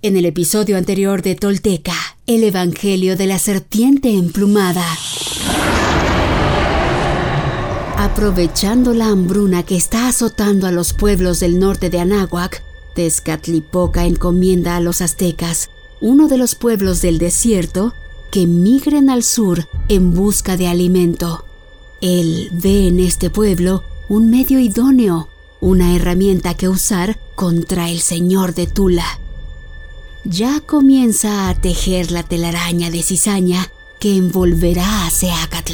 En el episodio anterior de Tolteca, el Evangelio de la Serpiente Emplumada. Aprovechando la hambruna que está azotando a los pueblos del norte de Anáhuac, Tezcatlipoca encomienda a los aztecas, uno de los pueblos del desierto, que migren al sur en busca de alimento. Él ve en este pueblo un medio idóneo, una herramienta que usar contra el señor de Tula ya comienza a tejer la telaraña de cizaña que envolverá a Seacatl.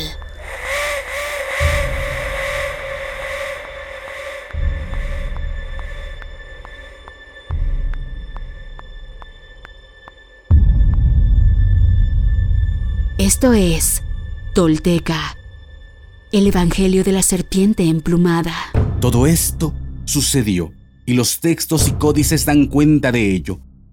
Esto es Tolteca, el Evangelio de la Serpiente Emplumada. Todo esto sucedió y los textos y códices dan cuenta de ello.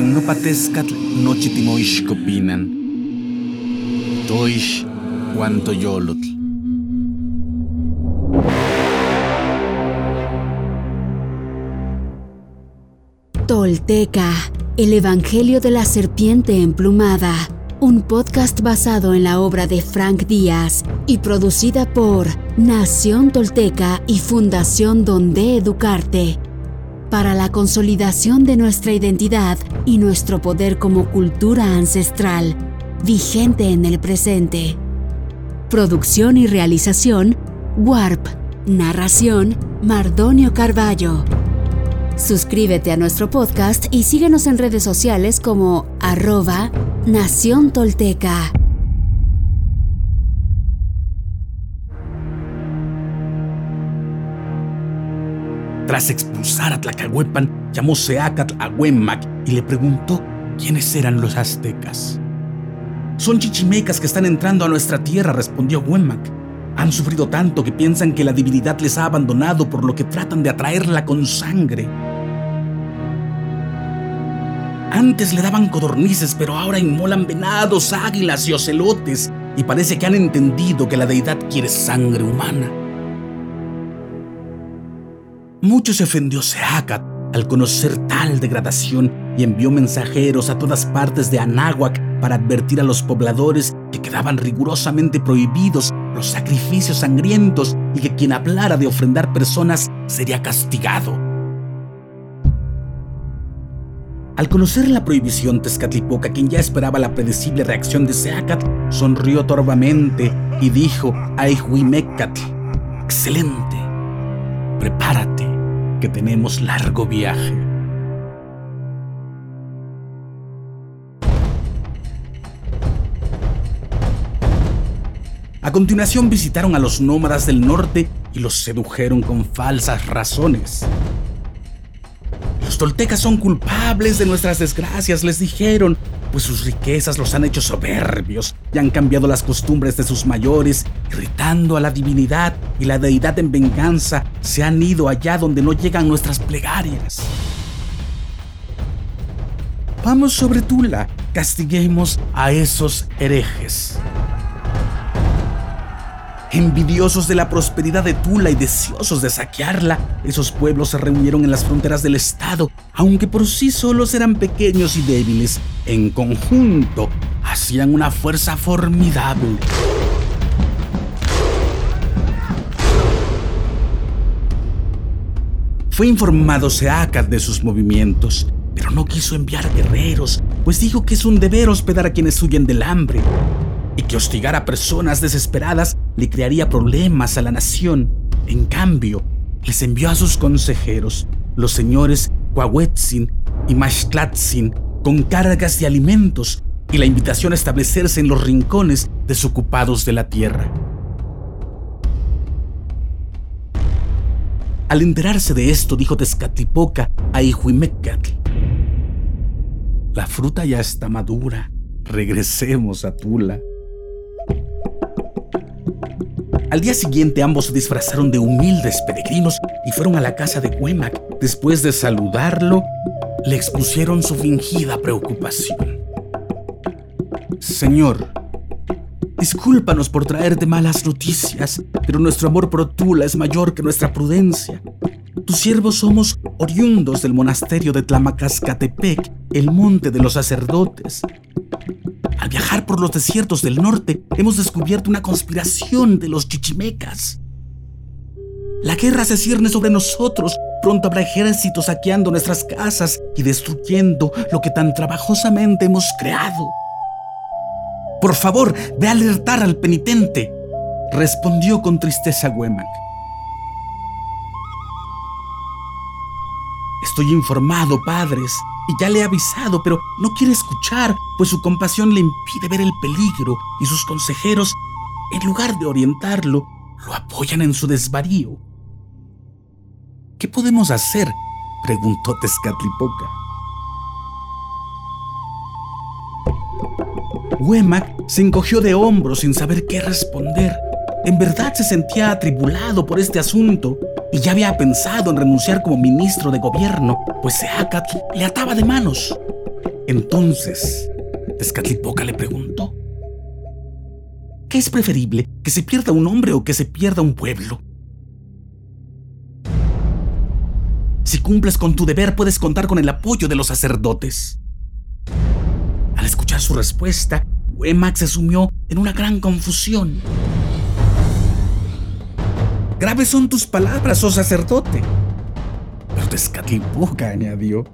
Pagnopatescatl nochitimoixcopinan. Toish yolotl. Tolteca, el Evangelio de la Serpiente Emplumada, un podcast basado en la obra de Frank Díaz y producida por Nación Tolteca y Fundación Donde Educarte para la consolidación de nuestra identidad y nuestro poder como cultura ancestral, vigente en el presente. Producción y realización, Warp. Narración, Mardonio Carballo. Suscríbete a nuestro podcast y síguenos en redes sociales como arroba Nación Tolteca. Tras expulsar a Tlacahuepan, llamó Seacatl a Huemac y le preguntó quiénes eran los aztecas. Son chichimecas que están entrando a nuestra tierra, respondió Huemac. Han sufrido tanto que piensan que la divinidad les ha abandonado, por lo que tratan de atraerla con sangre. Antes le daban codornices, pero ahora inmolan venados, águilas y ocelotes, y parece que han entendido que la deidad quiere sangre humana. Mucho se ofendió Seacat al conocer tal degradación y envió mensajeros a todas partes de Anáhuac para advertir a los pobladores que quedaban rigurosamente prohibidos los sacrificios sangrientos y que quien hablara de ofrendar personas sería castigado. Al conocer la prohibición, Tezcatlipoca, quien ya esperaba la predecible reacción de Seacat, sonrió torvamente y dijo a Ihuimecatl, excelente, prepárate que tenemos largo viaje. A continuación visitaron a los nómadas del norte y los sedujeron con falsas razones. Los toltecas son culpables de nuestras desgracias, les dijeron, pues sus riquezas los han hecho soberbios y han cambiado las costumbres de sus mayores, irritando a la divinidad y la deidad en venganza se han ido allá donde no llegan nuestras plegarias. Vamos sobre Tula, castiguemos a esos herejes. Envidiosos de la prosperidad de Tula y deseosos de saquearla, esos pueblos se reunieron en las fronteras del estado, aunque por sí solos eran pequeños y débiles. En conjunto, hacían una fuerza formidable. Fue informado Seacat de sus movimientos, pero no quiso enviar guerreros, pues dijo que es un deber hospedar a quienes huyen del hambre y que hostigar a personas desesperadas le crearía problemas a la nación. En cambio, les envió a sus consejeros, los señores Cuahuetzin y Mashtlatzin, con cargas de alimentos y la invitación a establecerse en los rincones desocupados de la tierra. Al enterarse de esto, dijo Tezcatlipoca a Ihuimecatl, la fruta ya está madura regresemos a Tula. Al día siguiente ambos se disfrazaron de humildes peregrinos y fueron a la casa de Huemac. Después de saludarlo, le expusieron su fingida preocupación. Señor, discúlpanos por traerte malas noticias, pero nuestro amor por Tula es mayor que nuestra prudencia. Tus siervos somos oriundos del monasterio de Tlamacascatepec, el monte de los sacerdotes. Al viajar por los desiertos del norte, hemos descubierto una conspiración de los chichimecas. La guerra se cierne sobre nosotros. Pronto habrá ejércitos saqueando nuestras casas y destruyendo lo que tan trabajosamente hemos creado. Por favor, ve a alertar al penitente, respondió con tristeza Huemac. Estoy informado, padres, y ya le he avisado, pero no quiere escuchar, pues su compasión le impide ver el peligro y sus consejeros, en lugar de orientarlo, lo apoyan en su desvarío. ¿Qué podemos hacer? preguntó Tezcatlipoca. Huemac se encogió de hombros sin saber qué responder. En verdad se sentía atribulado por este asunto y ya había pensado en renunciar como ministro de gobierno, pues Seacatl le ataba de manos. Entonces, Tezcatlipoca le preguntó, ¿qué es preferible, que se pierda un hombre o que se pierda un pueblo? Si cumples con tu deber, puedes contar con el apoyo de los sacerdotes. Al escuchar su respuesta, se sumió en una gran confusión. Graves son tus palabras, oh sacerdote. Pero Tezcatlipoca añadió.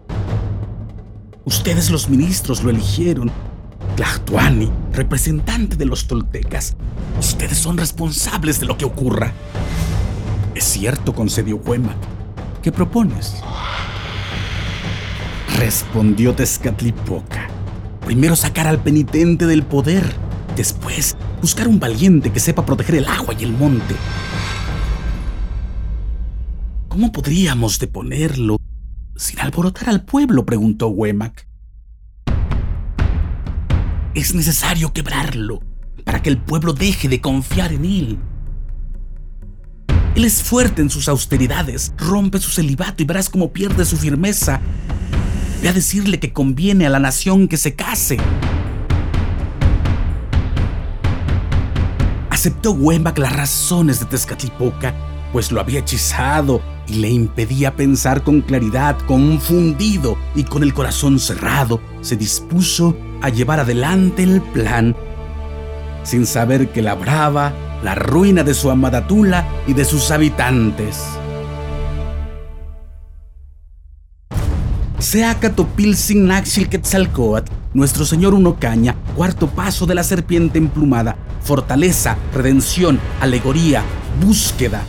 Ustedes los ministros lo eligieron. Tlahtuani, representante de los toltecas. Ustedes son responsables de lo que ocurra. Es cierto, concedió Huema. ¿Qué propones? Respondió Tezcatlipoca. Primero sacar al penitente del poder. Después, buscar un valiente que sepa proteger el agua y el monte. ¿Cómo podríamos deponerlo sin alborotar al pueblo? preguntó Wemac. Es necesario quebrarlo para que el pueblo deje de confiar en él. Él es fuerte en sus austeridades, rompe su celibato y verás cómo pierde su firmeza. Ve a decirle que conviene a la nación que se case. Aceptó Wembac las razones de Tezcatlipoca, pues lo había hechizado y le impedía pensar con claridad, confundido y con el corazón cerrado, se dispuso a llevar adelante el plan, sin saber que labraba la ruina de su amada Tula y de sus habitantes. Seacatopilsin Naxil Quetzalcoatl, nuestro señor Unocaña, cuarto paso de la serpiente emplumada, fortaleza, redención, alegoría, búsqueda,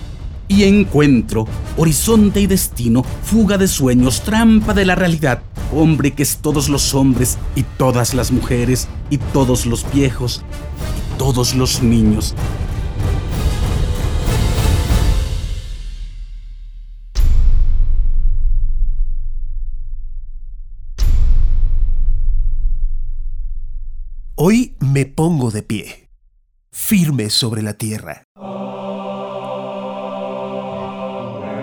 y encuentro, horizonte y destino, fuga de sueños, trampa de la realidad, hombre que es todos los hombres y todas las mujeres y todos los viejos y todos los niños. Hoy me pongo de pie, firme sobre la tierra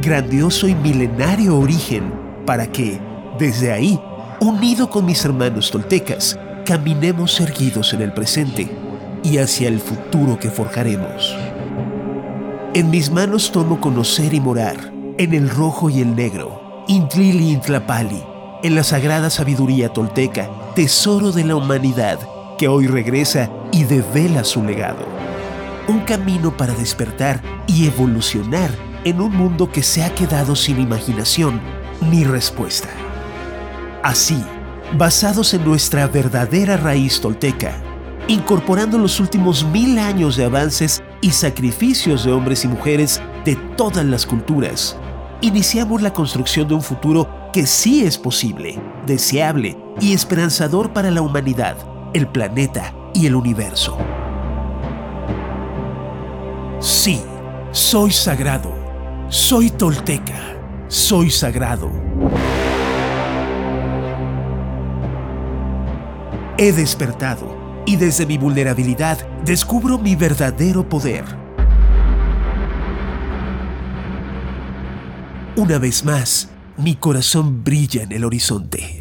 grandioso y milenario origen, para que, desde ahí, unido con mis hermanos toltecas, caminemos erguidos en el presente y hacia el futuro que forjaremos. En mis manos tomo conocer y morar, en el rojo y el negro, Intlili Intlapali, en la sagrada sabiduría tolteca, tesoro de la humanidad, que hoy regresa y devela su legado. Un camino para despertar y evolucionar en un mundo que se ha quedado sin imaginación ni respuesta. Así, basados en nuestra verdadera raíz tolteca, incorporando los últimos mil años de avances y sacrificios de hombres y mujeres de todas las culturas. Iniciamos la construcción de un futuro que sí es posible, deseable y esperanzador para la humanidad, el planeta y el universo. Sí, soy sagrado. Soy tolteca. Soy sagrado. He despertado y desde mi vulnerabilidad descubro mi verdadero poder. Una vez más, mi corazón brilla en el horizonte.